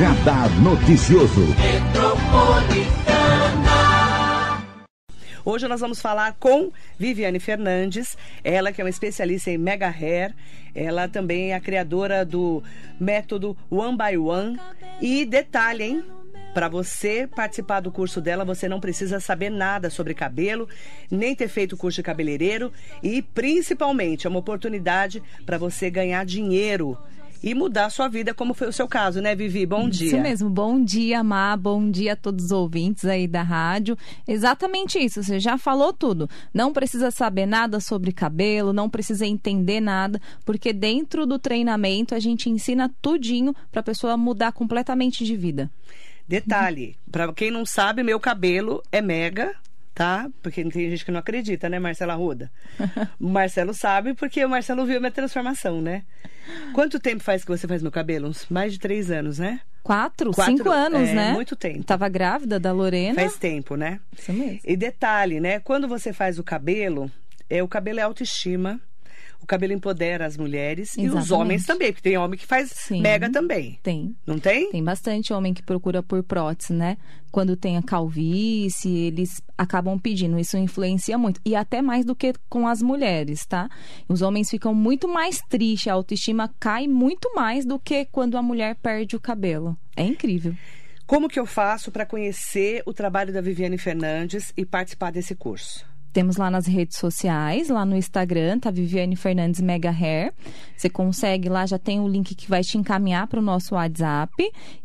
Radar Noticioso. Hoje nós vamos falar com Viviane Fernandes, ela que é uma especialista em mega hair, ela também é a criadora do método One by One. E detalhe, hein? Para você participar do curso dela, você não precisa saber nada sobre cabelo, nem ter feito curso de cabeleireiro e principalmente é uma oportunidade para você ganhar dinheiro e mudar a sua vida, como foi o seu caso, né, Vivi? Bom dia. Isso mesmo. Bom dia, Má. Bom dia a todos os ouvintes aí da rádio. Exatamente isso. Você já falou tudo. Não precisa saber nada sobre cabelo, não precisa entender nada, porque dentro do treinamento a gente ensina tudinho para a pessoa mudar completamente de vida. Detalhe, para quem não sabe, meu cabelo é mega, tá? Porque tem gente que não acredita, né, Marcela Ruda? o Marcelo sabe porque o Marcelo viu minha transformação, né? Quanto tempo faz que você faz meu cabelo? Uns mais de três anos, né? Quatro, Quatro cinco anos, é, né? Muito tempo. Tava grávida da Lorena. Faz tempo, né? Isso mesmo. E detalhe, né? Quando você faz o cabelo, é, o cabelo é autoestima. O cabelo empodera as mulheres Exatamente. e os homens também, porque tem homem que faz Sim, mega também. Tem. Não tem? Tem bastante homem que procura por prótese, né? Quando tem a calvície, eles acabam pedindo. Isso influencia muito. E até mais do que com as mulheres, tá? Os homens ficam muito mais tristes, a autoestima cai muito mais do que quando a mulher perde o cabelo. É incrível. Como que eu faço para conhecer o trabalho da Viviane Fernandes e participar desse curso? Temos lá nas redes sociais, lá no Instagram, tá Viviane Fernandes Mega Hair. Você consegue lá, já tem o link que vai te encaminhar para o nosso WhatsApp.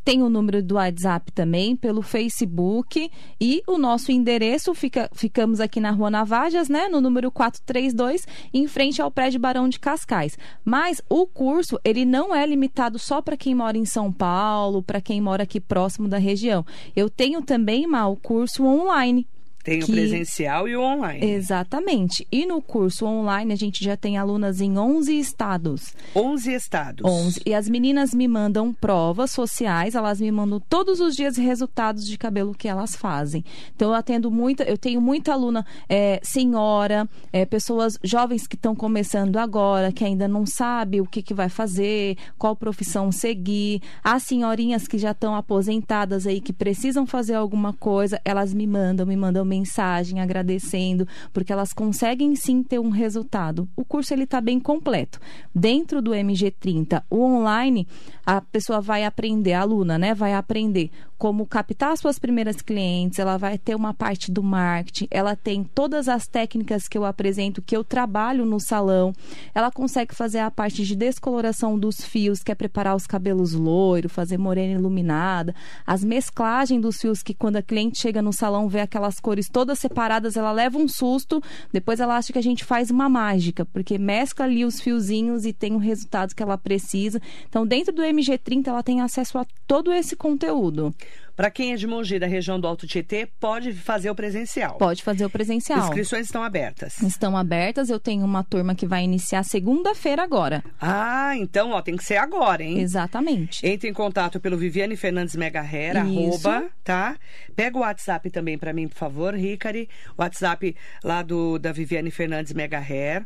Tem o número do WhatsApp também, pelo Facebook. E o nosso endereço, fica, ficamos aqui na Rua Navajas, né? No número 432, em frente ao prédio Barão de Cascais. Mas o curso, ele não é limitado só para quem mora em São Paulo, para quem mora aqui próximo da região. Eu tenho também, Mal, o curso online tem que... o presencial e o online. Exatamente. E no curso online a gente já tem alunas em 11 estados. 11 estados. 11. E as meninas me mandam provas sociais, elas me mandam todos os dias resultados de cabelo que elas fazem. Então eu atendo muita, eu tenho muita aluna é, senhora, é, pessoas jovens que estão começando agora, que ainda não sabe o que, que vai fazer, qual profissão seguir. As senhorinhas que já estão aposentadas aí, que precisam fazer alguma coisa, elas me mandam, me mandam mensagem agradecendo, porque elas conseguem sim ter um resultado. O curso ele está bem completo. Dentro do MG30, o online, a pessoa vai aprender, a aluna, né, vai aprender como captar suas primeiras clientes, ela vai ter uma parte do marketing, ela tem todas as técnicas que eu apresento, que eu trabalho no salão, ela consegue fazer a parte de descoloração dos fios, que é preparar os cabelos loiro, fazer morena iluminada, as mesclagens dos fios, que quando a cliente chega no salão vê aquelas cores todas separadas, ela leva um susto, depois ela acha que a gente faz uma mágica, porque mescla ali os fiozinhos e tem o resultado que ela precisa. Então, dentro do MG30, ela tem acesso a todo esse conteúdo. Para quem é de Mogi, da região do Alto Tietê, pode fazer o presencial. Pode fazer o presencial. Inscrições estão abertas. Estão abertas. Eu tenho uma turma que vai iniciar segunda-feira agora. Ah, então, ó, tem que ser agora, hein? Exatamente. Entre em contato pelo Viviane Fernandes Mega Hair, arroba, tá? Pega o WhatsApp também para mim, por favor, Ricari. WhatsApp lá do da Viviane Fernandes Mega Hair.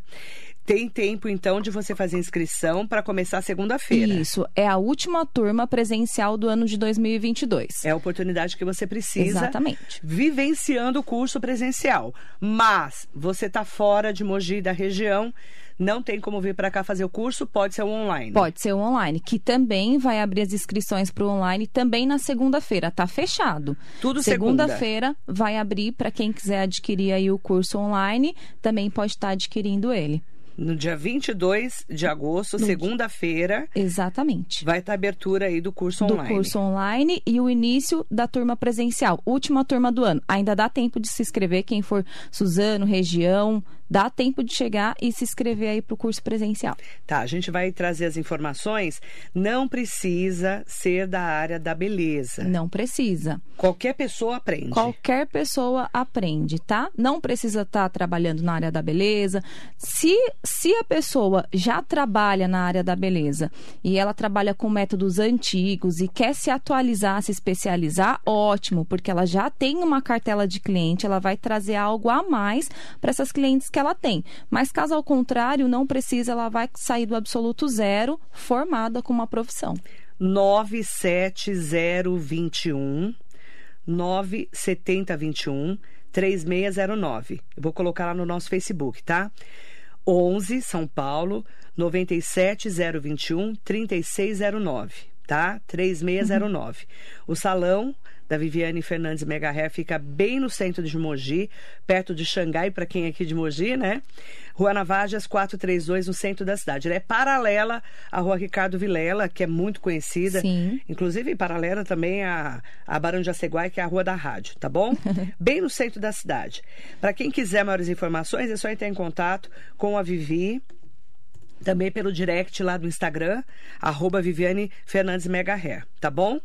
Tem tempo, então, de você fazer inscrição para começar segunda-feira. Isso. É a última turma presencial do ano de 2022. É a oportunidade que você precisa. Exatamente. Vivenciando o curso presencial. Mas você está fora de Mogi da região não tem como vir para cá fazer o curso, pode ser o online. Pode ser o online, que também vai abrir as inscrições para o online também na segunda-feira, tá fechado. Tudo segunda-feira vai abrir para quem quiser adquirir aí o curso online, também pode estar adquirindo ele no dia 22 de agosto, segunda-feira. Exatamente. Vai estar abertura aí do curso online. Do curso online e o início da turma presencial, última turma do ano. Ainda dá tempo de se inscrever quem for Suzano, região, dá tempo de chegar e se inscrever aí para o curso presencial. Tá, a gente vai trazer as informações. Não precisa ser da área da beleza. Não precisa. Qualquer pessoa aprende. Qualquer pessoa aprende, tá? Não precisa estar tá trabalhando na área da beleza. Se, se a pessoa já trabalha na área da beleza e ela trabalha com métodos antigos e quer se atualizar, se especializar, ótimo, porque ela já tem uma cartela de cliente, ela vai trazer algo a mais para essas clientes que ela tem. Mas caso ao contrário, não precisa, ela vai sair do absoluto zero, formada com uma profissão. 97021 97021 3609. Eu vou colocar lá no nosso Facebook, tá? 11 São Paulo 97021 3609, tá? 3609. O salão da Viviane Fernandes Mega Hair fica bem no centro de Mogi, perto de Xangai, para quem é aqui de Mogi, né? Rua Navajas 432, no centro da cidade. Ela é paralela à Rua Ricardo Vilela, que é muito conhecida. Sim. Inclusive paralela também à, à Barão de Aceguai, que é a Rua da Rádio, tá bom? bem no centro da cidade. Para quem quiser maiores informações, é só entrar em contato com a Vivi também pelo direct lá do Instagram, arroba Viviane Fernandes Mega Hair, tá bom? O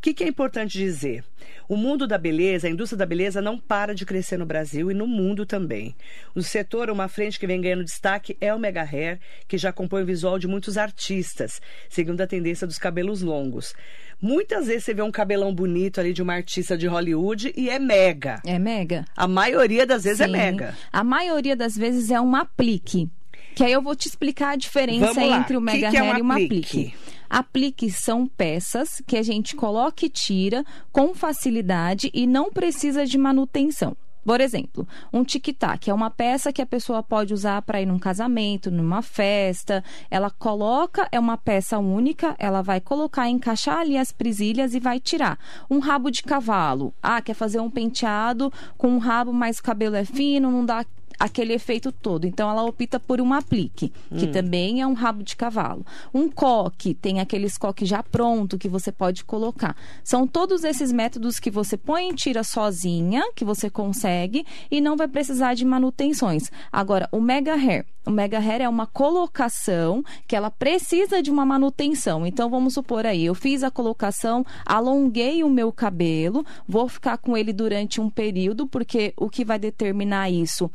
que, que, é importante dizer? O mundo da beleza, a indústria da beleza não para de crescer no Brasil e no mundo também. No setor, uma frente que vem ganhando destaque é o Mega Hair, que já compõe o visual de muitos artistas, segundo a tendência dos cabelos longos. Muitas vezes você vê um cabelão bonito ali de uma artista de Hollywood e é mega. É mega. A maioria das vezes é Sim. é mega. A maioria das vezes é um aplique. Que aí eu vou te explicar a diferença entre o Mega que que Hair é um e uma aplique? aplique. Apliques são peças que a gente coloca e tira com facilidade e não precisa de manutenção. Por exemplo, um tic-tac é uma peça que a pessoa pode usar para ir num casamento, numa festa. Ela coloca, é uma peça única, ela vai colocar, encaixar ali as presilhas e vai tirar. Um rabo de cavalo. Ah, quer fazer um penteado com um rabo, mas o cabelo é fino, não dá aquele efeito todo. Então ela opta por um aplique, que Hum. também é um rabo de cavalo. Um coque, tem aqueles coque já pronto que você pode colocar. São todos esses métodos que você põe e tira sozinha, que você consegue e não vai precisar de manutenções. Agora, o Mega Hair, o Mega Hair é uma colocação que ela precisa de uma manutenção. Então vamos supor aí, eu fiz a colocação, alonguei o meu cabelo, vou ficar com ele durante um período, porque o que vai determinar isso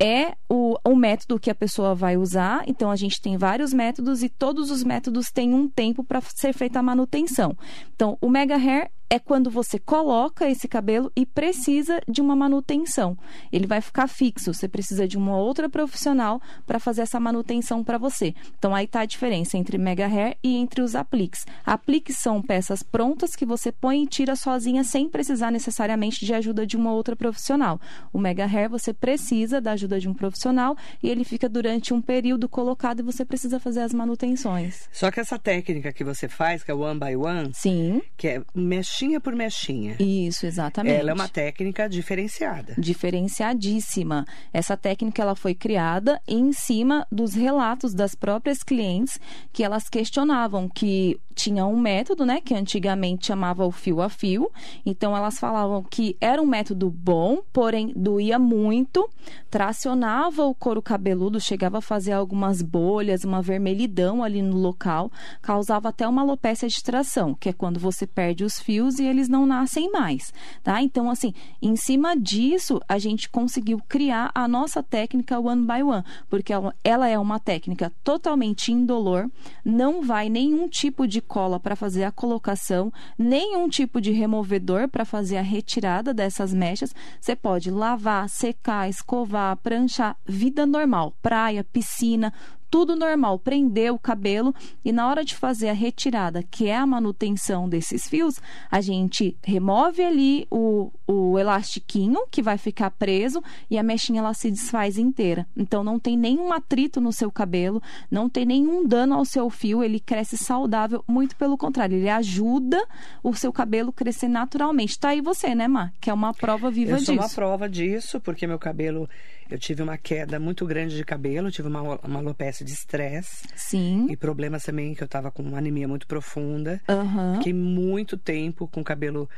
é o, o método que a pessoa vai usar. Então, a gente tem vários métodos e todos os métodos têm um tempo para ser feita a manutenção. Então, o Mega Hair é quando você coloca esse cabelo e precisa de uma manutenção. Ele vai ficar fixo, você precisa de uma outra profissional para fazer essa manutenção para você. Então aí está a diferença entre Mega Hair e entre os apliques. Apliques são peças prontas que você põe e tira sozinha sem precisar necessariamente de ajuda de uma outra profissional. O Mega Hair você precisa da ajuda de um profissional e ele fica durante um período colocado e você precisa fazer as manutenções. Só que essa técnica que você faz, que é one by one, Sim, que é mexinha por mexinha, isso, exatamente. ela é uma técnica diferenciada. diferenciadíssima. Essa técnica ela foi criada em cima dos relatos das próprias clientes que elas questionavam que tinha um método, né, que antigamente chamava o fio a fio. Então elas falavam que era um método bom, porém doía muito, tracionava o couro cabeludo, chegava a fazer algumas bolhas, uma vermelhidão ali no local, causava até uma alopecia de tração, que é quando você perde os fios e eles não nascem mais, tá? Então assim, em cima disso, a gente conseguiu criar a nossa técnica one by one, porque ela- é uma técnica totalmente indolor, não vai nenhum tipo de cola para fazer a colocação, nenhum tipo de removedor para fazer a retirada dessas mechas. Você pode lavar, secar, escovar, pranchar, vida normal, praia, piscina, tudo normal, prender o cabelo e na hora de fazer a retirada, que é a manutenção desses fios, a gente remove ali o, o elastiquinho que vai ficar preso e a mechinha ela se desfaz inteira. Então não tem nenhum atrito no seu cabelo, não tem nenhum dano ao seu fio, ele cresce saudável, muito pelo contrário, ele ajuda o seu cabelo crescer naturalmente. Tá aí você, né, Má? Que é uma prova viva Eu disso. sou uma prova disso, porque meu cabelo, eu tive uma queda muito grande de cabelo, tive uma, uma alopecia de estresse Sim. e problemas também que eu tava com uma anemia muito profunda. Aham. Fiquei muito tempo com o cabelo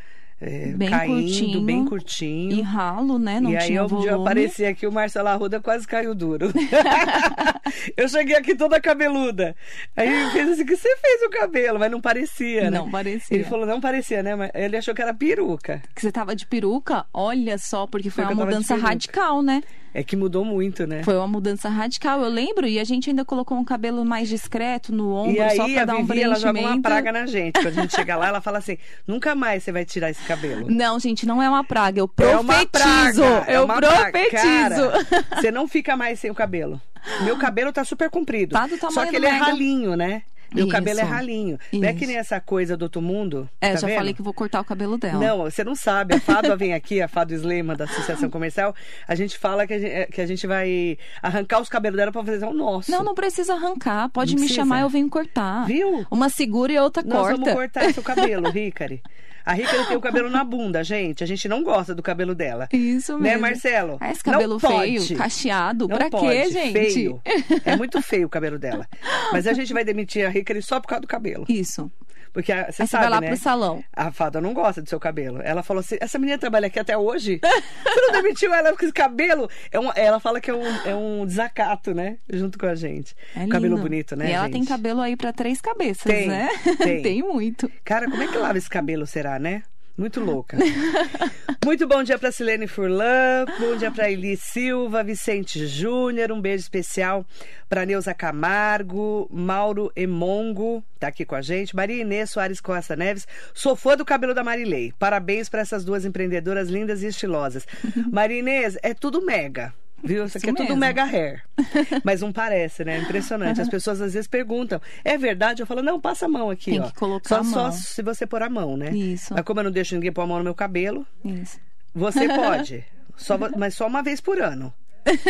eh, Bem caindo, curtinho. bem curtinho. E ralo, né? Não e aí tinha um volume. dia eu apareci aqui, o Marcelo Arruda quase caiu duro. eu cheguei aqui toda cabeluda. Aí ele fez assim, que você fez o cabelo? Mas não parecia, né? Não parecia. Ele falou, não parecia, né? Mas ele achou que era peruca. Que você tava de peruca, olha só, porque foi Porque uma mudança radical, né? É que mudou muito, né? Foi uma mudança radical, eu lembro, e a gente ainda colocou um cabelo mais discreto no ombro, E aí só pra a dar um Vivi, ela joga uma praga na gente. Quando a gente chega lá, ela fala assim, nunca mais você vai tirar esse cabelo. Não, gente, não é uma praga, eu É profetizo. é eu praga. profetizo. Cara, você não fica mais sem o cabelo. Meu cabelo tá super comprido. Tá do tamanho Só que ele é ralinho, né? E o cabelo é Isso. ralinho. Não é Isso. que nem essa coisa do outro mundo. É, tá já vendo? falei que vou cortar o cabelo dela. Não, você não sabe. A Fádua vem aqui, a Fádua Slema da Associação Comercial. A gente fala que a gente, que a gente vai arrancar os cabelos dela pra fazer o nosso. Não, não precisa arrancar. Pode Não me precisa? chamar, eu venho cortar. Viu? Uma segura e outra Nós corta. vamos cortar seu cabelo, Ricari. A Ricari tem o cabelo na bunda, gente. A gente não gosta do cabelo dela. Isso Né, mesmo. Marcelo? Ah, esse Não cabelo feio, pode. cacheado. Não pra pode, quê, gente? Feio. É muito feio o cabelo dela. Mas a gente vai demitir a Ricari só por causa do cabelo. Isso. Porque a- você Aí você sabe, vai lá né? pro salão. A Fada não gosta do seu cabelo. Ela falou assim: essa menina trabalha aqui até hoje? Você não demitiu ela com esse cabelo? É um, ela fala que é um, é um desacato, né? Junto com a gente. É cabelo bonito, né? E ela gente? tem cabelo aí pra três cabeças, Tem, né? tem. muito. Cara, como é que lava esse cabelo, será, né? Muito louca. Muito bom dia para Silene Furlan, bom dia para Eli Silva, Vicente Júnior, um beijo especial para Neuza Camargo, Mauro Emongo, tá aqui com a gente, Maria Inês Soares Costa Neves, sou fã do cabelo da Marilei. Parabéns para essas duas empreendedoras lindas e estilosas. Maria Inês, é tudo mega. Viu? Isso aqui é Isso tudo mesmo. mega hair. Mas não parece, né? Impressionante. As pessoas às vezes perguntam: é verdade? Eu falo: não, passa a mão aqui. Tem ó. que colocar só, a Só mão. se você pôr a mão, né? Isso. Mas como eu não deixo ninguém pôr a mão no meu cabelo, Isso. você pode. Só, mas só uma vez por ano.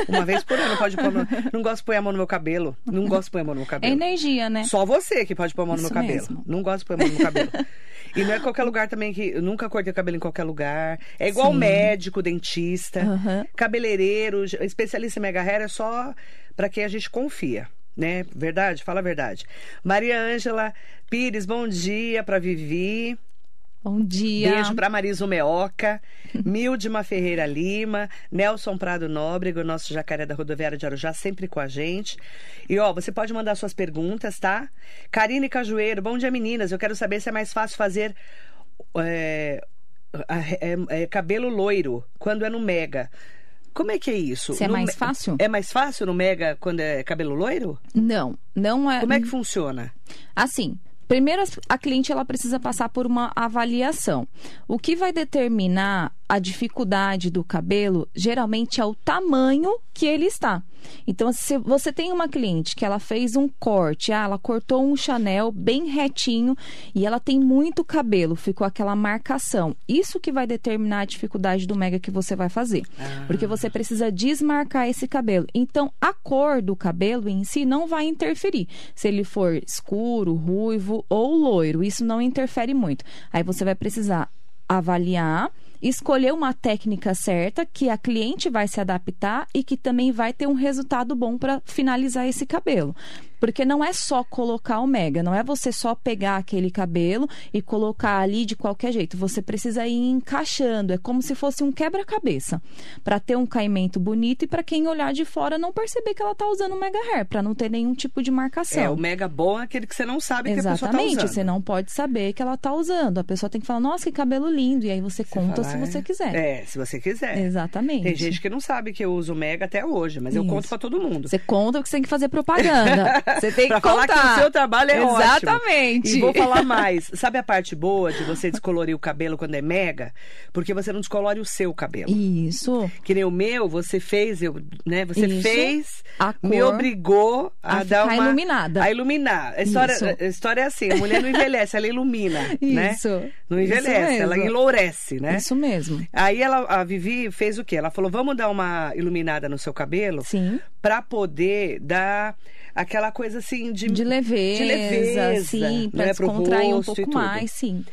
Uma vez por ano pode pôr. Não gosto de pôr a mão no meu cabelo. Não gosto de pôr a mão no meu É cabelo. energia, né? Só você que pode pôr a mão no meu cabelo. mesmo. Não gosto de pôr a mão no meu cabelo. E não é qualquer lugar também que. Eu nunca cortei o cabelo em qualquer lugar. É igual Sim. médico, dentista, Aham. cabeleireiro, especialista em mega hair é só pra quem a gente confia. Né? Verdade? Fala a verdade. Maria Ângela Pires, bom dia pra Vivi. Bom dia. Beijo pra Marisa Meoca, Mildima Ferreira Lima, Nelson Prado Nóbrega, o nosso jacaré da rodoviária de Arujá, sempre com a gente. E ó, você pode mandar suas perguntas, tá? Karine Cajueiro, bom dia meninas. Eu quero saber se é mais fácil fazer é, é- é cabelo loiro quando é no Mega. Como é que é isso? Se é No mais Me- fácil? É mais fácil no Mega quando é cabelo loiro? Não, não é. Como é que funciona? Assim, primeiro a cliente ela precisa passar por uma avaliação. O que vai determinar a dificuldade do cabelo geralmente é o tamanho que ele está. Então, se você tem uma cliente que ela fez um corte, ah, ela cortou um Chanel bem retinho e ela tem muito cabelo, ficou aquela marcação. Isso que vai determinar a dificuldade do mega que você vai fazer. Porque você precisa desmarcar esse cabelo. Então, a cor do cabelo em si não vai interferir. Se ele for escuro, ruivo ou loiro, isso não interfere muito. Aí você vai precisar avaliar, escolher uma técnica certa que a cliente vai se adaptar e que também vai ter um resultado bom para finalizar esse cabelo. Porque não é só colocar o mega, não é você só pegar aquele cabelo e colocar ali de qualquer jeito. Você precisa ir encaixando, é como se fosse um quebra-cabeça, para ter um caimento bonito e para quem olhar de fora não perceber que ela tá usando um mega hair, para não ter nenhum tipo de marcação. É, o Mega bom é aquele que você não sabe que a pessoa tá Exatamente, usando. você não pode saber que ela tá usando. A pessoa tem que falar, nossa, que cabelo lindo. E aí você, conta Fala, se você é. quiser. É, se você quiser. Exatamente. Tem gente que não sabe que eu uso Mega até hoje, mas eu Isso. conto pra todo mundo. Você conta porque você tem que fazer propaganda. Você tem pra que falar que o seu trabalho é ótimo. Exatamente. E vou falar mais. Sabe a parte boa de você descolorir o cabelo quando é mega? Porque você não descolore o seu cabelo. Isso. Que nem o meu, você fez, eu, né? Você Isso. fez, A me cor obrigou a, a dar uma iluminada. A iluminar. A história, Isso. a história é assim, a mulher não envelhece, ela ilumina, né? Isso. Não Isso envelhece, ela enlourece, né? Isso mesmo. Aí ela, a Vivi fez o quê? Ela falou: vamos dar uma iluminada no seu cabelo Sim. pra poder dar aquela coisa assim de, De leveza, de leveza, sim, né, pro descontrair um pouco mais, sim.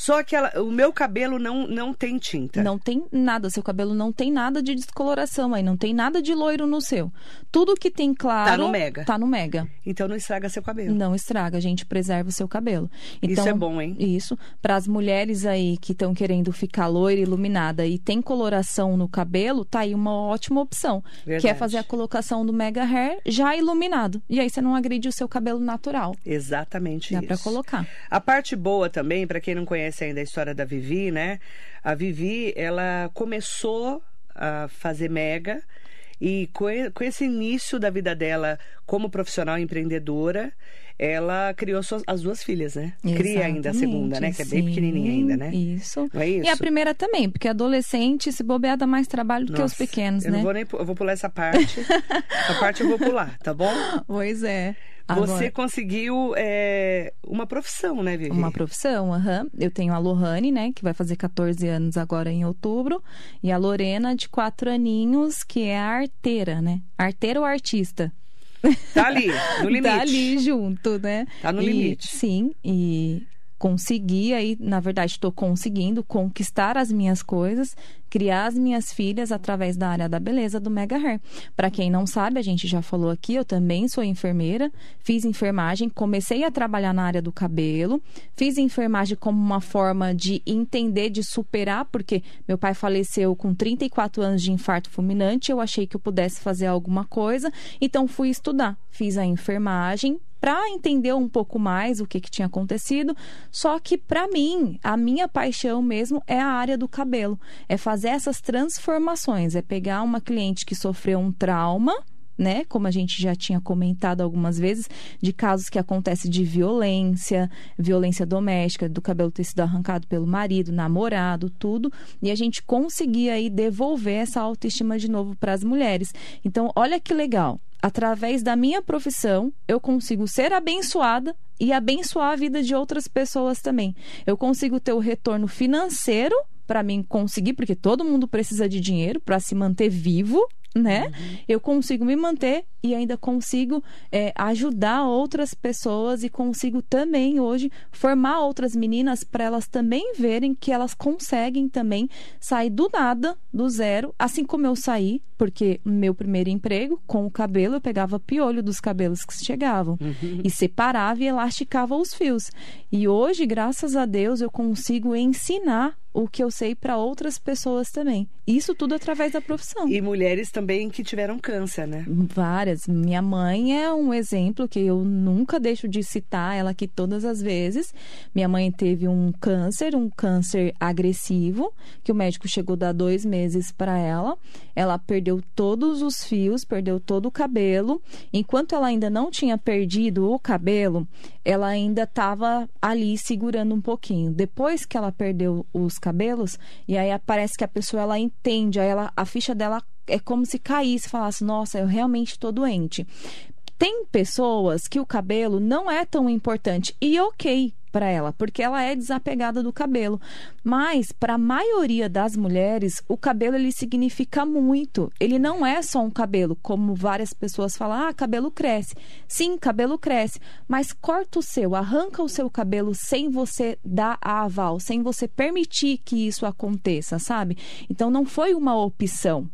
Só que ela- o meu cabelo não, não tem tinta. Não tem nada, seu cabelo não tem nada de descoloração aí, não tem nada de loiro no seu. Tudo que tem claro Tá no Mega. Tá no mega. Então não estraga seu cabelo. Não estraga, a gente preserva o seu cabelo. Então, Isso é bom, hein? Isso. Para as mulheres aí que estão querendo ficar loira, iluminada e tem coloração no cabelo, tá aí uma ótima opção. Que é Verdade. fazer a colocação do Mega Hair já iluminado. E aí você não agride o seu cabelo natural. Exatamente Dá isso. para colocar. A parte boa também, para quem não conhece ainda a história da Vivi, né? A Vivi, ela começou a fazer mega e- com esse início da vida dela como profissional empreendedora, ela criou suas- as duas filhas, né? Cria ainda a segunda, né? Que é bem Sim, pequenininha ainda, né? Isso. Não é isso? E a primeira também, porque adolescente, se bobear, dá mais trabalho do que os Nossa, pequenos, eu né? Não vou nem, eu vou pular essa parte. essa parte eu vou pular, tá bom? Pois é. Você Agora- conseguiu é, uma profissão, né, Vivi? Uma profissão, aham. Eu tenho a Lohane, né, que vai fazer 14 anos agora em outubro, e a Lorena, de 4 aninhos, que é a arteira, né? Arteira ou artista? Tá ali, no limite. Tá ali junto, né? Tá no E- limite. Sim, e consegui aí, na verdade, estou conseguindo conquistar as minhas coisas, criar as minhas filhas através da área da beleza do Mega Hair. Para quem não sabe, a gente já falou aqui, eu também sou enfermeira, fiz enfermagem, comecei a trabalhar na área do cabelo, fiz enfermagem como uma forma de entender, de superar, porque meu pai faleceu com 34 anos de infarto fulminante, eu achei que eu pudesse fazer alguma coisa, então fui estudar, fiz a enfermagem, para entender um pouco mais o que, que tinha acontecido. Só que, para mim, a minha paixão mesmo é a área do cabelo. É fazer essas transformações. É pegar uma cliente que sofreu um trauma. Né? Como a gente já tinha comentado algumas vezes, de casos que acontecem de violência, violência doméstica, do cabelo ter sido arrancado pelo marido, namorado, tudo, e a gente conseguir aí devolver essa autoestima de novo para as mulheres. Então, olha que legal através da minha profissão, eu consigo ser abençoada e abençoar a vida de outras pessoas também. Eu consigo ter o retorno financeiro para mim conseguir, porque todo mundo precisa de dinheiro para se manter vivo, né? Eu consigo me manter e ainda consigo é, ajudar outras pessoas e consigo também hoje formar outras meninas para elas também verem que elas conseguem também sair do nada, do zero, assim como eu saí, porque meu primeiro emprego com o cabelo eu pegava piolho dos cabelos que chegavam e separava e elasticava os fios. E hoje, graças a Deus, eu consigo ensinar o que eu sei para outras pessoas também. Isso tudo através da profissão. E mulheres também que tiveram câncer, né? Várias. Minha mãe é um exemplo que eu nunca deixo de citar ela aqui todas as vezes. Minha mãe teve um câncer, um câncer agressivo, que o médico chegou a dar dois meses para ela. Ela perdeu todos os fios, perdeu todo o cabelo. Enquanto ela ainda não tinha perdido o cabelo, ela ainda estava ali segurando um pouquinho. Depois que ela perdeu os cabelos, e aí parece que a pessoa ela entende, aí ela, a ficha dela é como se caísse, falasse: Nossa, eu realmente estou doente. Tem pessoas que o cabelo não é tão importante e ok para ela, porque ela é desapegada do cabelo. Mas para a maioria das mulheres, o cabelo ele significa muito. Ele não é só um cabelo, como várias pessoas falam: "Ah, cabelo cresce". Sim, cabelo cresce, mas corta o seu, arranca o seu cabelo sem você dar a aval, sem você permitir que isso aconteça, sabe? Então não foi uma opção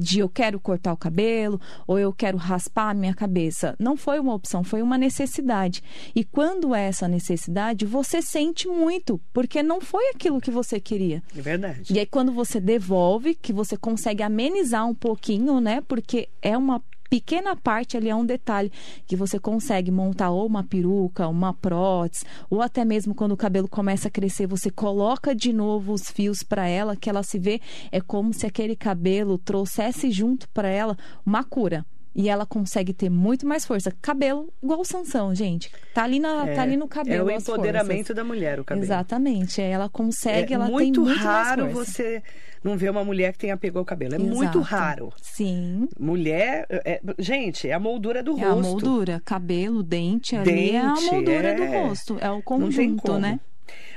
de eu quero cortar o cabelo ou eu quero raspar a minha cabeça. Não foi uma opção, foi uma necessidade. E quando é essa necessidade, você sente muito, porque não foi aquilo que você queria. É verdade. E aí quando você devolve, que você consegue amenizar um pouquinho, né? Porque é uma pequena parte ali é um detalhe que você consegue montar ou uma peruca, uma prótese, ou até mesmo quando o cabelo começa a crescer, você coloca de novo os fios para ela, que ela se vê é como se aquele cabelo trouxesse junto para ela uma cura. E ela consegue ter muito mais força. Cabelo igual Sansão, gente. Tá ali, na, tá ali no cabelo. É o empoderamento da mulher, o cabelo. Exatamente. Ela consegue, É ela muito tem muito raro mais força. você não ver uma mulher que tenha apego ao cabelo. É muito Exato. raro. Sim. Mulher, é- gente, é a moldura do É a rosto. moldura, cabelo, dente, ali é a Dente, moldura é. do rosto, é o conjunto, né?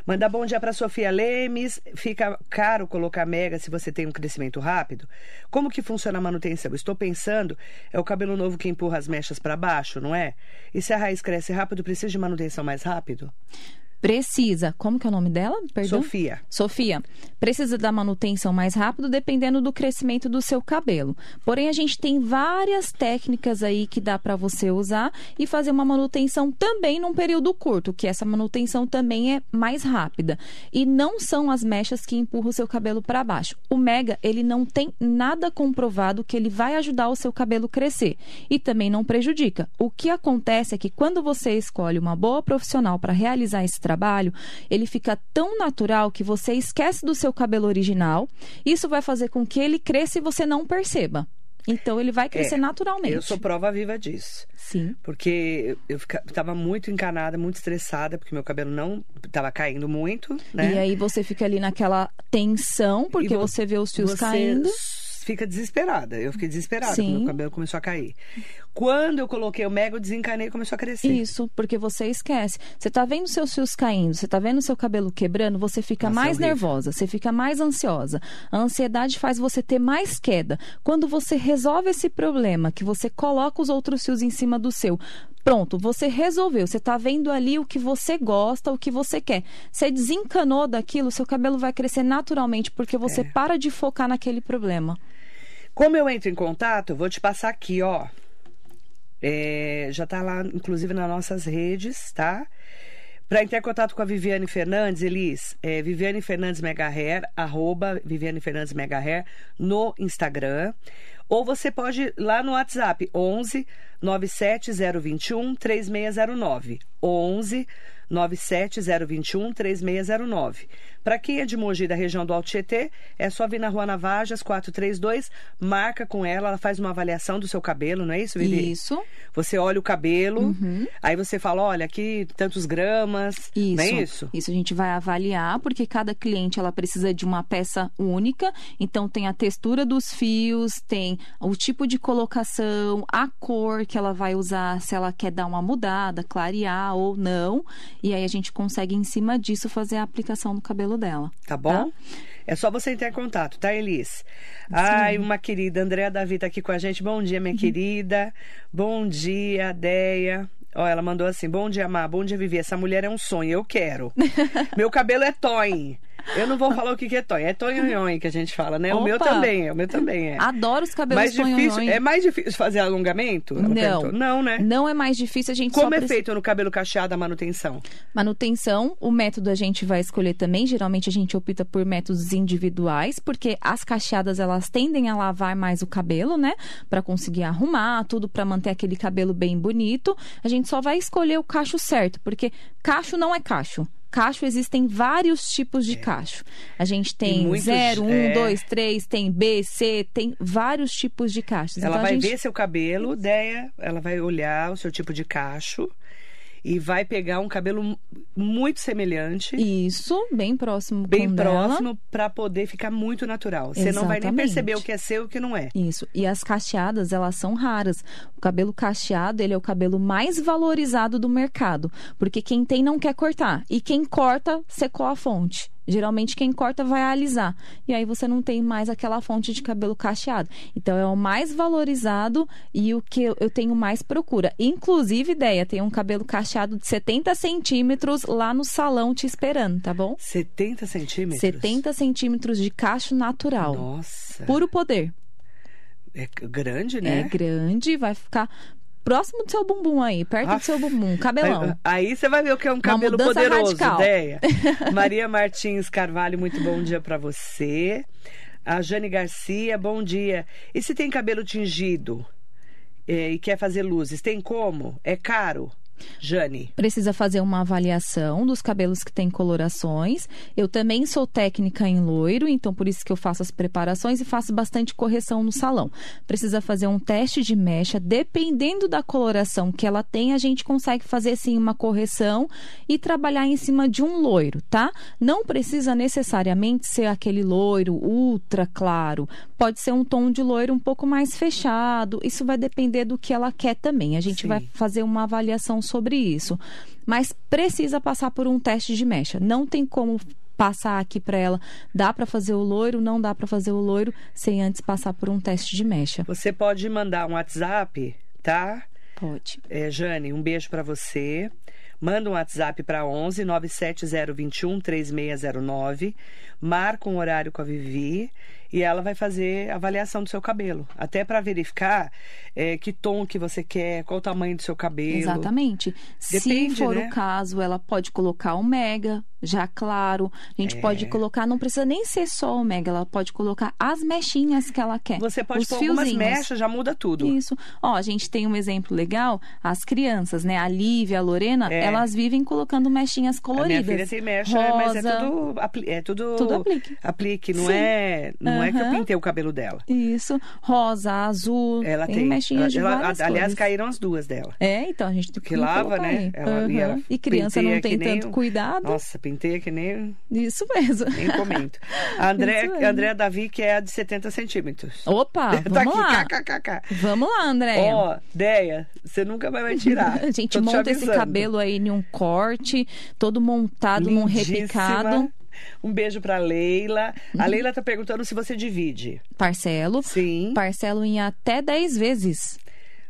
Mandar bom dia para Sofia Lemes. Fica caro colocar mega se você tem um crescimento rápido? Como que funciona a manutenção? Estou pensando, é o cabelo novo que empurra as mechas para baixo, não é? E se a raiz cresce rápido, precisa de manutenção mais rápido? Precisa, como que é o nome dela? Perdão? Sofia. Sofia, precisa da manutenção mais rápido dependendo do crescimento do seu cabelo. Porém, a gente tem várias técnicas aí que dá para você usar e fazer uma manutenção também num período curto, que essa manutenção também é mais rápida. E não são as mechas que empurram o seu cabelo para baixo. O Mega, ele não tem nada comprovado que ele vai ajudar o seu cabelo crescer e também não prejudica. O que acontece é que quando você escolhe uma boa profissional para realizar esse trabalho, ele fica tão natural que você esquece do seu cabelo original. Isso vai fazer com que ele cresça e você não perceba. Então ele vai crescer É, naturalmente. Eu sou prova viva disso. Sim. Porque eu estava muito encanada, muito estressada, porque meu cabelo não estava caindo muito, né? E aí você fica ali naquela tensão, porque E vo- você vê os fios você caindo. fica desesperada. Eu fiquei desesperada Sim. quando meu cabelo começou a cair. Quando eu coloquei o mega, eu desencanei e começou a crescer. Isso, porque você esquece. Você tá vendo seus fios caindo, você tá vendo seu cabelo quebrando, você fica Nossa, é mais horrível. nervosa, você fica mais ansiosa. A ansiedade faz você ter mais queda. Quando você resolve esse problema, que você coloca os outros fios em cima do seu, Pronto, você resolveu. Você tá vendo ali o que você gosta, o que você quer. Você desencanou daquilo, seu cabelo vai crescer naturalmente, porque você É. para de focar naquele problema. Como eu entro em contato, eu vou te passar aqui, ó. É, já tá lá, inclusive, nas nossas redes, tá? Para entrar em contato com a Viviane Fernandes, Elis, é Viviane Fernandes Mega Hair, arroba Viviane Fernandes Mega Hair no Instagram. Ou você pode ir lá no WhatsApp, 11 97021 3609. 11 97021 3609. Para quem é de Mogi da região do Alto Tietê, é só vir na Rua Navajas 432, marca com ela, ela faz uma avaliação do seu cabelo, não é isso, Vivi? Isso. Você olha o cabelo, aí você fala, olha, aqui tantos gramas, Isso. não é isso? Isso a gente vai avaliar, porque cada cliente ela precisa de uma peça única. Então tem a textura dos fios, tem o tipo de colocação, a cor que ela vai usar, se ela quer dar uma mudada, clarear ou não. E aí a gente consegue em cima disso fazer a aplicação no cabelo dela. Tá bom? É só você entrar em contato, tá, Elis? Ai, uma querida, Andréa Davi tá aqui com a gente. Bom dia, Uhum. minha querida. Bom dia, Deia. Ó, ela mandou assim: Bom dia, Má. Bom dia, Vivi. Essa mulher é um sonho, eu quero. Meu cabelo é toin. Eu não vou falar o que que é toin. É tonhonhon que a gente fala, né? O meu Opa! também, o meu também é. Adoro os cabelos mais difícil, é mais difícil fazer alongamento? Não. perguntou. Não, né? Não é mais difícil, a gente Como é precisa- feito no cabelo cacheado a manutenção? Manutenção, o método a gente vai escolher também. Geralmente a gente opta por métodos individuais, porque as cacheadas elas tendem a lavar mais o cabelo, né? Pra conseguir arrumar, tudo pra manter aquele cabelo bem bonito. A gente só vai escolher o cacho certo, porque cacho não é cacho. Cacho existem vários tipos de cacho. A gente Tem tem muitos, 0, 1, é. 2, 3, tem B, C, tem vários tipos de cachos. Ela Então, vai gente- ver seu cabelo, ideia, ela vai olhar o seu tipo de cacho e vai pegar um cabelo muito semelhante, Isso, bem próximo bem próximo, para poder ficar muito natural. Você não vai nem perceber o que é seu e o que não é. Isso. E as cacheadas, elas são raras. O cabelo cacheado, ele é o cabelo mais valorizado do mercado. Porque quem tem não quer cortar. E quem corta, secou a fonte. Geralmente quem corta vai alisar. E aí você não tem mais aquela fonte de cabelo cacheado. Então é o mais valorizado e o que eu tenho mais procura. Inclusive, ideia, tem um cabelo cacheado de 70 centímetros lá no salão te esperando, tá bom? 70 centímetros? 70 centímetros de cacho natural. Nossa. Puro poder. É grande, né? É grande, vai ficar próximo do seu bumbum aí, perto do Aff. seu bumbum, cabelão. Aí você vai ver o que é um cabelo poderoso, radical. ideia. Maria Martins Carvalho, muito bom dia pra você. A Jane Garcia, bom dia. E se tem cabelo tingido é, e quer fazer luzes, tem como? É caro? Jane. Precisa fazer uma avaliação dos cabelos que têm colorações. Eu também sou técnica em loiro, então por isso que eu faço as preparações e faço bastante correção no salão. Precisa fazer um teste de mecha, dependendo da coloração que ela tem, a gente consegue fazer sim uma correção e trabalhar em cima de um loiro, tá? Não precisa necessariamente ser aquele loiro ultra claro. Pode ser um tom de loiro um pouco mais fechado. Isso vai depender do que ela quer também. A gente Sim. vai fazer uma avaliação sobre isso. Mas precisa passar por um teste de mecha. Não tem como passar aqui para ela. Dá para fazer o loiro, não dá para fazer o loiro sem antes passar por um teste de mecha. Você pode mandar um WhatsApp, tá? Pode. É, Jane, um beijo pra você. Manda um WhatsApp para 11 97021 3609. Marca um horário com a Vivi e ela vai fazer a avaliação do seu cabelo. Até para verificar é, que tom que você quer, qual o tamanho do seu cabelo. Exatamente. Depende, Se for né? o caso, ela pode colocar o mega, já claro. A gente É. pode colocar, não precisa nem ser só o mega, ela pode colocar as mechinhas que ela quer. Você pode os pôr algumas fiozinhos. mechas, já muda tudo. Isso. Ó, a gente tem um exemplo legal. As crianças, né? A Lívia, a Lorena, É. elas vivem colocando mechinhas A coloridas. minha filha tem mecha, mas é Rosa. tudo, é tudo, Tudo aplique. aplique, não Sim. é, não é que eu pintei o cabelo dela. Isso. Rosa, azul. Ela tem, tem. mechinhas de ela- várias aliás, cores. caíram as duas dela. É, então a gente tem Porque lava, né? Ela- e Aham. ela E criança não tem que nem tanto um- cuidado. Nossa, penteia que nem, Isso mesmo. nem comento. A André, Isso mesmo. a André Davi, que é a de 70 centímetros. Opa, tá vamos aqui, lá. kkkk. Vamos lá, André. Ó, Deia, você nunca vai tirar. A gente Tô monta esse cabelo aí em um corte, todo montado num Lindíssima. repicado. Um beijo pra Leila. Uhum. A Leila tá perguntando se você divide. Parcelo. Sim. Parcelo em até 10 vezes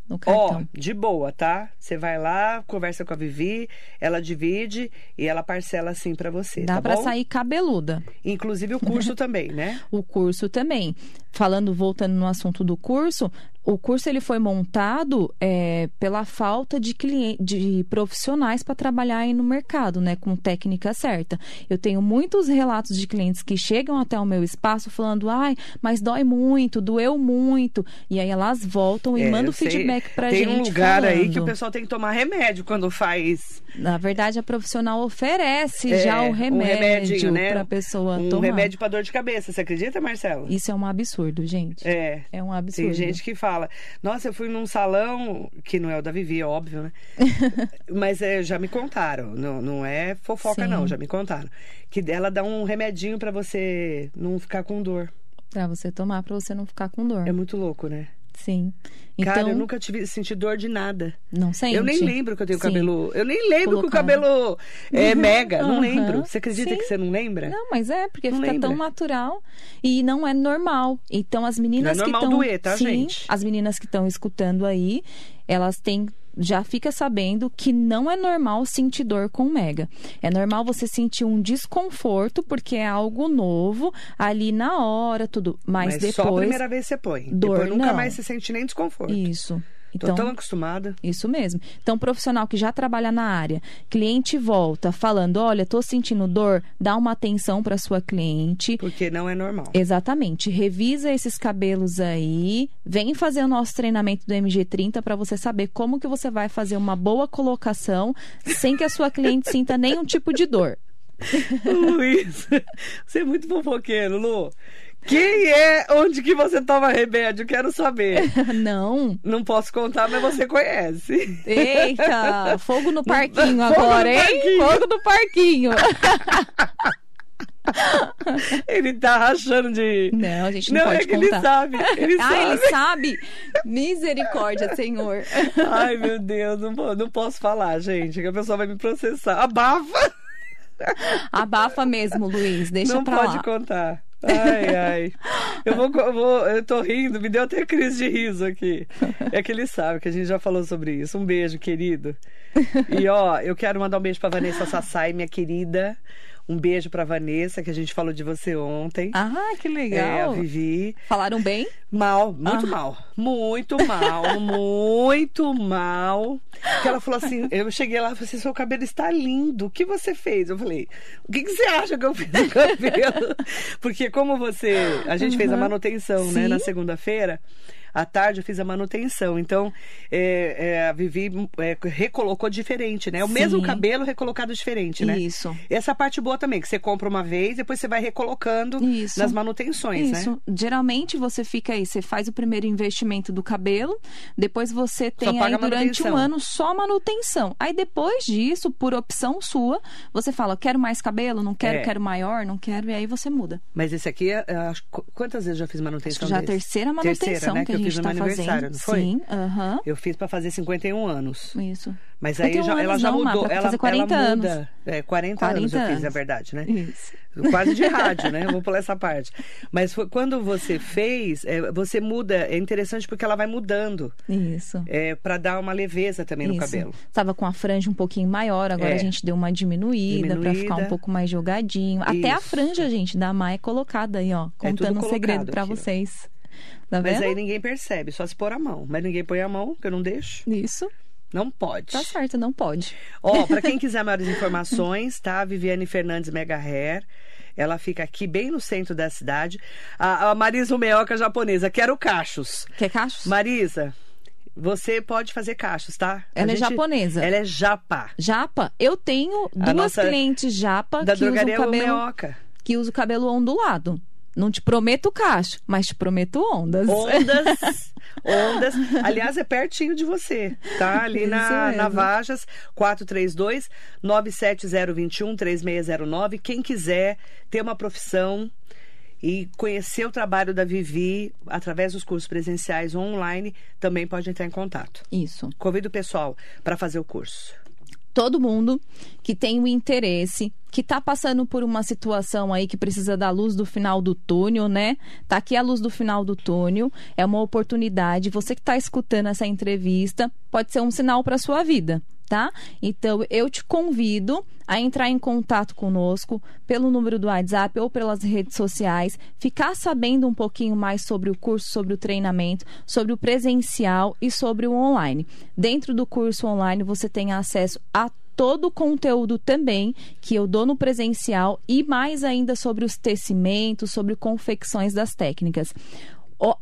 no Ó, cartão. de boa, tá? Você vai lá, conversa com a Vivi, ela divide e ela parcela assim pra você, Dá tá bom? sair cabeluda. Inclusive o curso também, né? O curso também. Falando, voltando no assunto do curso, o curso ele foi montado é, pela falta de, clien- de profissionais para trabalhar aí no mercado, né, com técnica certa. Eu tenho muitos relatos de clientes que chegam até o meu espaço falando, ai, mas dói muito, doeu muito, e aí elas voltam e É, mandam feedback pra Tem gente. um lugar aí que o falando. pessoal tem que tomar remédio quando faz Na verdade, a profissional oferece é, já o um remédio remedinho, né? para a pessoa um tomar. remédio pra dor de cabeça. Você acredita, Marcelo? Isso é um absurdo, gente. É. É um absurdo. Tem gente que fala, nossa, eu fui num salão, que não é o da Vivi, é óbvio, né? Mas é, já me contaram, não, não é fofoca Sim. não, já me contaram. Que ela dá um remedinho pra você não ficar com dor. Pra você tomar, pra você não ficar com dor. É muito louco, né? Sim. Então, Cara, eu nunca tive senti dor de nada. não sente. Eu nem lembro que eu tenho Sim. cabelo. Eu nem lembro que o cabelo é mega. Não Aham. lembro. Você acredita Sim. que você não lembra? Não, mas é, porque Não fica tão lembra. natural e não é normal. Então, as meninas Não é que normal estão. doer, tá, Sim, gente? As meninas que estão escutando aí, elas têm. Já fica sabendo que não é normal sentir dor com mega. É normal você sentir um desconforto, porque é algo novo ali na hora, tudo. Mas, Mas depois. só a primeira vez você põe. dor, Depois nunca não. mais se sente nem desconforto. Isso. Então, tão acostumada. Isso mesmo. Então, profissional que já trabalha na área, cliente volta falando: olha, tô sentindo dor, dá uma atenção para sua cliente. Porque não é normal. Exatamente. Revisa esses cabelos aí. Vem fazer o nosso treinamento do MG30 para você saber como que você vai fazer uma boa colocação sem que a sua cliente sinta nenhum tipo de dor. Luiz, você é muito fofoqueiro, Lu. Quem é? Onde que você toma remédio? Quero saber. Não. Não posso contar, mas você conhece. Eita, fogo no parquinho Fogo no agora, hein? parquinho. Fogo no parquinho. Ele tá rachando de. Não, a gente não, Não, pode é que contar. ele sabe. Ele ah, sabe. ele sabe? Misericórdia, Senhor. Ai, meu Deus, não, não posso falar, gente, que a pessoa vai me processar. Abafa! Abafa mesmo, Luiz. Deixa não pra pode lá. contar. Ai, ai. Eu vou, eu vou. Eu tô rindo, me deu até crise de riso aqui. É que ele sabe que a gente já falou sobre isso. Um beijo, querido. E ó, eu quero mandar um beijo pra Vanessa Sassai, minha querida. Um beijo pra Vanessa, que a gente falou de você ontem. Ah, que É, a legal. Vivi. Falaram bem? Mal, muito Ah. mal. Muito mal, muito mal. Que ela falou assim: eu cheguei lá e falei assim: seu cabelo está lindo. O que você fez? Eu falei: o que, que você acha que eu fiz no cabelo? Porque, como você. A gente fez a Uhum. manutenção, né, Sim. na segunda-feira. À tarde eu fiz a manutenção. Então, é, é, a Vivi é, recolocou diferente, né? O mesmo Sim. cabelo recolocado diferente, né? Isso. Essa parte boa também, que você compra uma vez, depois você vai recolocando Isso. nas manutenções, né? Isso. Geralmente você fica aí, você faz o primeiro investimento do cabelo, depois você tem aí a durante um ano só manutenção. Aí depois disso, por opção sua, você fala, quero mais cabelo, não quero, É. quero maior, não quero, e aí você muda. Mas esse aqui, é, é, acho- qu- quantas vezes já fiz Acho manutenção que já é a desse? terceira manutenção Terceira, né, que, eu a fiz no tá meu aniversário, não foi? Sim, aham. Eu fiz pra fazer 51 anos. Isso. Mas aí 51 já- ela anos já não, Má, mudou. ela, fazer 40 ela anos. muda. É, 40, anos 40 eu fiz, é anos. verdade, né? Isso. Quase de rádio, né? Eu vou pular essa parte. Mas foi- quando você fez, é, você muda. É interessante porque ela vai mudando. Isso. É, para dar uma leveza também no Isso. cabelo. Tava com a franja um pouquinho maior, agora É. a gente deu uma diminuída, pra Diminuída. ficar um pouco mais jogadinho. Até a Isso. franja, gente, da Mai é colocada aí, ó, É contando um segredo ó. vocês. Tá Mas vendo? aí ninguém percebe, só se pôr a mão. Mas ninguém põe a mão, que eu não deixo. Isso, Não pode. tá certo, não pode. Ó, pra quem quiser maiores informações, tá? Viviane Fernandes Mega Hair. Ela fica aqui bem no centro da cidade. A, a Marisa Meoca japonesa, quero cachos. Quer cachos? Marisa, você pode fazer cachos, tá? Ela é japonesa. Ela é japa. Japa, eu tenho duas nossa- clientes japa Da que usam drogaria cabelo Meoca. que usam cabelo ondulado. Não te prometo cacho, mas te prometo ondas. Ondas. Ondas. Aliás, é pertinho de você, tá? Ali na, na Vajas, 432 97021 3609. Quem quiser ter uma profissão e conhecer o trabalho da Vivi através dos cursos presenciais ou online, também pode entrar em contato. Isso. Convido o pessoal para fazer o curso todo mundo que tem o interesse, que está passando por uma situação aí que precisa da luz do final do túnel, né? Tá aqui a luz do final do túnel, é uma oportunidade. Você que está escutando essa entrevista, pode ser um sinal para sua vida. Tá? Então eu te convido a entrar em contato conosco pelo número do WhatsApp ou pelas redes sociais, ficar sabendo um pouquinho mais sobre o curso, sobre o treinamento, sobre o presencial e sobre o online. Dentro do curso online você tem acesso a todo o conteúdo também que eu dou no presencial e mais ainda sobre os tecimentos, sobre confecções das técnicas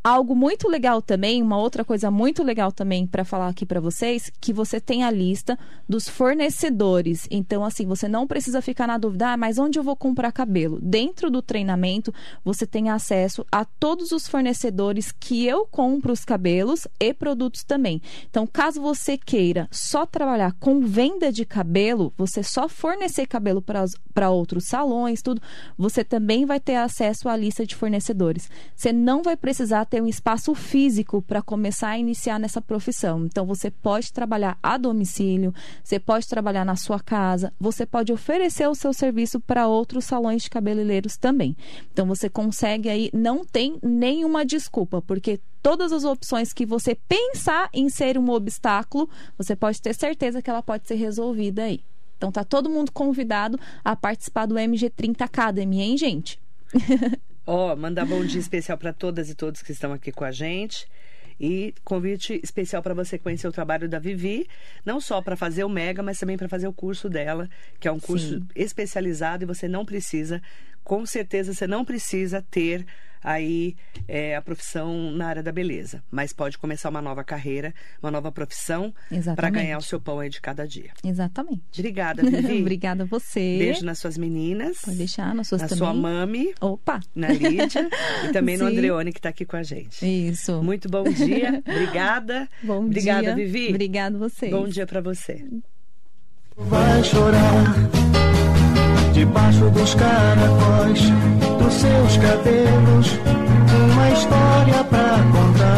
algo muito legal também, uma outra coisa muito legal também para falar aqui para vocês, que você tem a lista dos fornecedores. Então, assim, você não precisa ficar na dúvida, ah, mas onde eu vou comprar cabelo? Dentro do treinamento, você tem acesso a todos os fornecedores que eu compro os cabelos e produtos também. Então, caso você queira só trabalhar com venda de cabelo, você só fornecer cabelo para outros salões, tudo, você também vai ter acesso à lista de fornecedores. Você não vai precisar precisar ter um espaço físico para começar a iniciar nessa profissão. Então, você pode trabalhar a domicílio, você pode trabalhar na sua casa, você pode oferecer o seu serviço para outros salões de cabeleireiros também. Então, você consegue aí, não tem nenhuma desculpa, porque todas as opções que você pensar em ser um obstáculo, você pode ter certeza que ela pode ser resolvida aí. Então, tá todo mundo convidado a participar do MG30 Academy, hein, gente? Ó, oh, mandar bom dia especial para todas e todos que estão aqui com a gente. E convite especial para você conhecer o trabalho da Vivi, não só para fazer o Mega, mas também para fazer o curso dela, que é um curso Sim. especializado e você não precisa, com certeza, você não precisa ter aí é, a profissão na área da beleza. Mas pode começar uma nova carreira, uma nova profissão para ganhar o seu pão aí de cada dia. Exatamente. Obrigada, Vivi. Obrigada a você. Beijo nas suas meninas. Pode deixar, nas suas na também. sua mami. Opa! Na Lídia. e também no Andreone, que está aqui com a gente. Isso. Muito bom dia. Obrigada. Bom Obrigada, dia. Vivi. Obrigada você. Bom dia para você. Vai chorar debaixo dos caracóis dos seus cabelos, uma história pra contar.